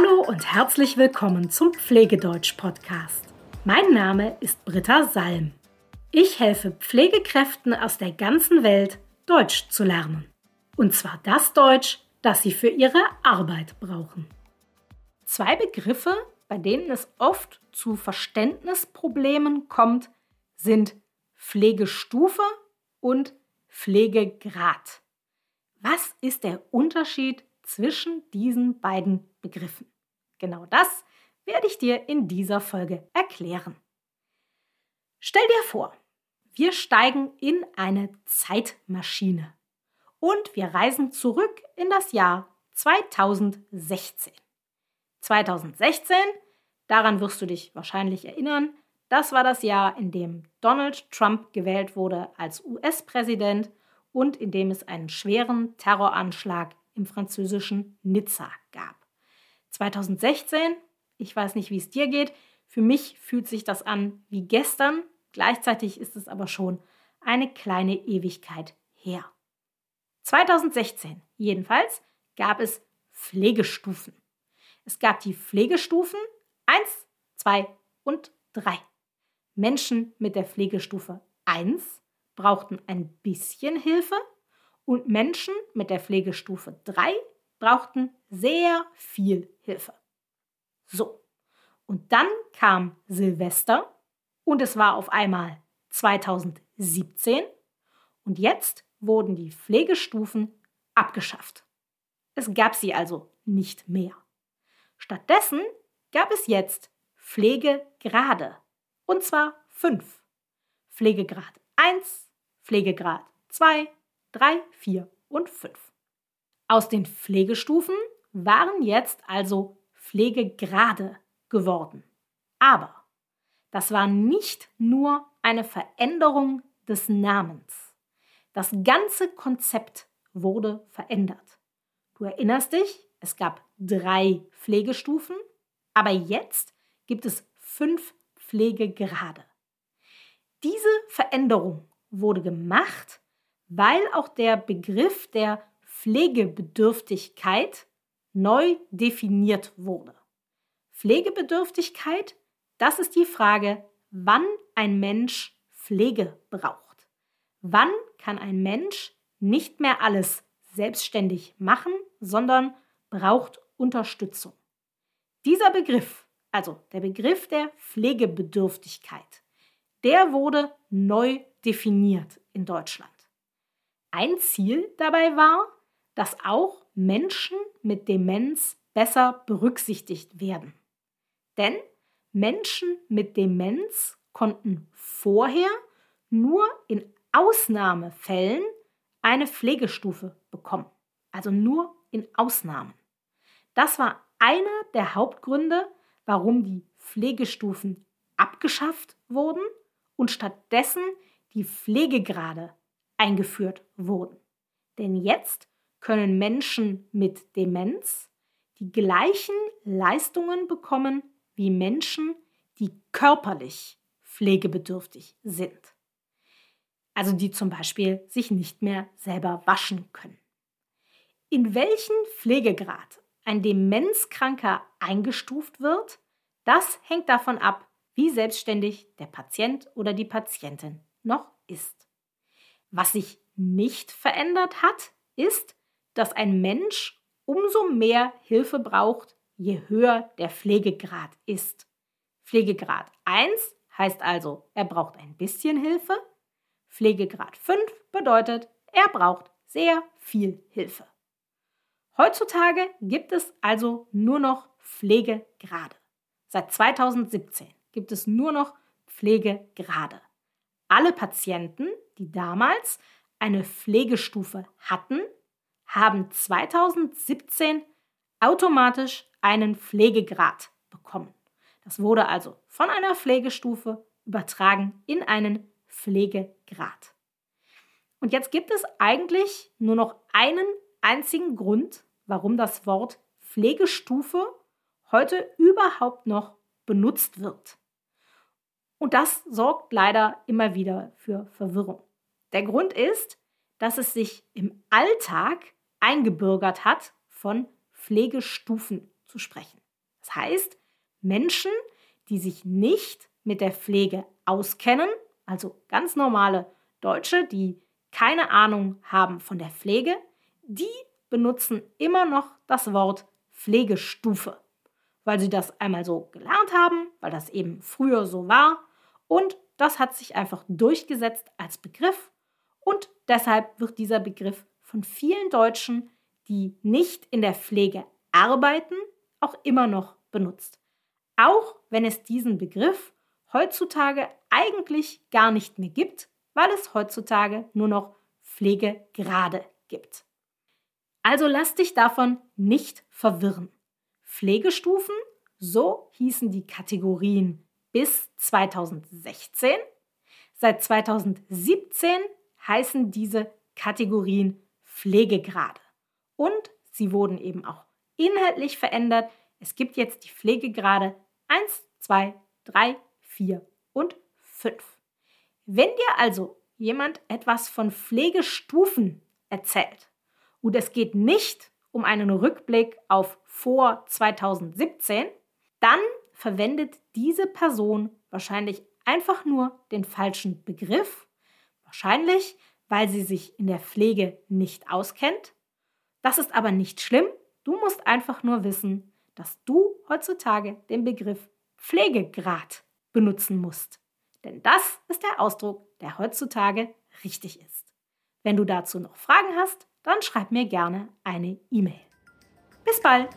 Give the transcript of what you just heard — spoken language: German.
Hallo und herzlich willkommen zum Pflegedeutsch-Podcast. Mein Name ist Britta Salm. Ich helfe Pflegekräften aus der ganzen Welt, Deutsch zu lernen. Und zwar das Deutsch, das sie für ihre Arbeit brauchen. Zwei Begriffe, bei denen es oft zu Verständnisproblemen kommt, sind Pflegestufe und Pflegegrad. Was ist der Unterschied zwischen diesen beiden Begriffen? Genau das werde ich dir in dieser Folge erklären. Stell dir vor, wir steigen in eine Zeitmaschine und wir reisen zurück in das Jahr 2016. 2016, daran wirst du dich wahrscheinlich erinnern, das war das Jahr, in dem Donald Trump gewählt wurde als US-Präsident und in dem es einen schweren Terroranschlag im französischen Nizza gab. 2016, ich weiß nicht, wie es dir geht, für mich fühlt sich das an wie gestern, gleichzeitig ist es aber schon eine kleine Ewigkeit her. 2016 jedenfalls gab es Pflegestufen. Es gab die Pflegestufen 1, 2 und 3. Menschen mit der Pflegestufe 1 brauchten ein bisschen Hilfe und Menschen mit der Pflegestufe 3 brauchten sehr viel Hilfe. So, und dann kam Silvester und es war auf einmal 2017 und jetzt wurden die Pflegestufen abgeschafft. Es gab sie also nicht mehr. Stattdessen gab es jetzt Pflegegrade und zwar fünf. Pflegegrad 1, Pflegegrad 2, 3, 4 und 5. Aus den Pflegestufen waren jetzt also Pflegegrade geworden. Aber das war nicht nur eine Veränderung des Namens. Das ganze Konzept wurde verändert. Du erinnerst dich, es gab drei Pflegestufen, aber jetzt gibt es fünf Pflegegrade. Diese Veränderung wurde gemacht, weil auch der Begriff der Pflegebedürftigkeit neu definiert wurde. Pflegebedürftigkeit, das ist die Frage, wann ein Mensch Pflege braucht. Wann kann ein Mensch nicht mehr alles selbstständig machen, sondern braucht Unterstützung. Dieser Begriff, also der Begriff der Pflegebedürftigkeit, der wurde neu definiert in Deutschland. Ein Ziel dabei war, dass auch Menschen mit Demenz besser berücksichtigt werden. Denn Menschen mit Demenz konnten vorher nur in Ausnahmefällen eine Pflegestufe bekommen. Also nur in Ausnahmen. Das war einer der Hauptgründe, warum die Pflegestufen abgeschafft wurden und stattdessen die Pflegegrade eingeführt wurden. Denn jetzt können Menschen mit Demenz die gleichen Leistungen bekommen wie Menschen, die körperlich pflegebedürftig sind. Also die zum Beispiel sich nicht mehr selber waschen können. In welchen Pflegegrad ein Demenzkranker eingestuft wird, das hängt davon ab, wie selbstständig der Patient oder die Patientin noch ist. Was sich nicht verändert hat, ist, dass ein Mensch umso mehr Hilfe braucht, je höher der Pflegegrad ist. Pflegegrad 1 heißt also, er braucht ein bisschen Hilfe. Pflegegrad 5 bedeutet, er braucht sehr viel Hilfe. Heutzutage gibt es also nur noch Pflegegrade. Seit 2017 gibt es nur noch Pflegegrade. Alle Patienten, die damals eine Pflegestufe hatten, haben 2017 automatisch einen Pflegegrad bekommen. Das wurde also von einer Pflegestufe übertragen in einen Pflegegrad. Und jetzt gibt es eigentlich nur noch einen einzigen Grund, warum das Wort Pflegestufe heute überhaupt noch benutzt wird. Und das sorgt leider immer wieder für Verwirrung. Der Grund ist, dass es sich im Alltag eingebürgert hat, von Pflegestufen zu sprechen. Das heißt, Menschen, die sich nicht mit der Pflege auskennen, also ganz normale Deutsche, die keine Ahnung haben von der Pflege, die benutzen immer noch das Wort Pflegestufe, weil sie das einmal so gelernt haben, weil das eben früher so war und das hat sich einfach durchgesetzt als Begriff und deshalb wird dieser Begriff von vielen Deutschen, die nicht in der Pflege arbeiten, auch immer noch benutzt. Auch wenn es diesen Begriff heutzutage eigentlich gar nicht mehr gibt, weil es heutzutage nur noch Pflegegrade gibt. Also lass dich davon nicht verwirren. Pflegestufen, so hießen die Kategorien bis 2016. Seit 2017 heißen diese Kategorien Pflegegrade. Und sie wurden eben auch inhaltlich verändert. Es gibt jetzt die Pflegegrade 1, 2, 3, 4 und 5. Wenn dir also jemand etwas von Pflegestufen erzählt und es geht nicht um einen Rückblick auf vor 2017, dann verwendet diese Person wahrscheinlich einfach nur den falschen Begriff, wahrscheinlich weil sie sich in der Pflege nicht auskennt. Das ist aber nicht schlimm, du musst einfach nur wissen, dass du heutzutage den Begriff Pflegegrad benutzen musst. Denn das ist der Ausdruck, der heutzutage richtig ist. Wenn du dazu noch Fragen hast, dann schreib mir gerne eine E-Mail. Bis bald!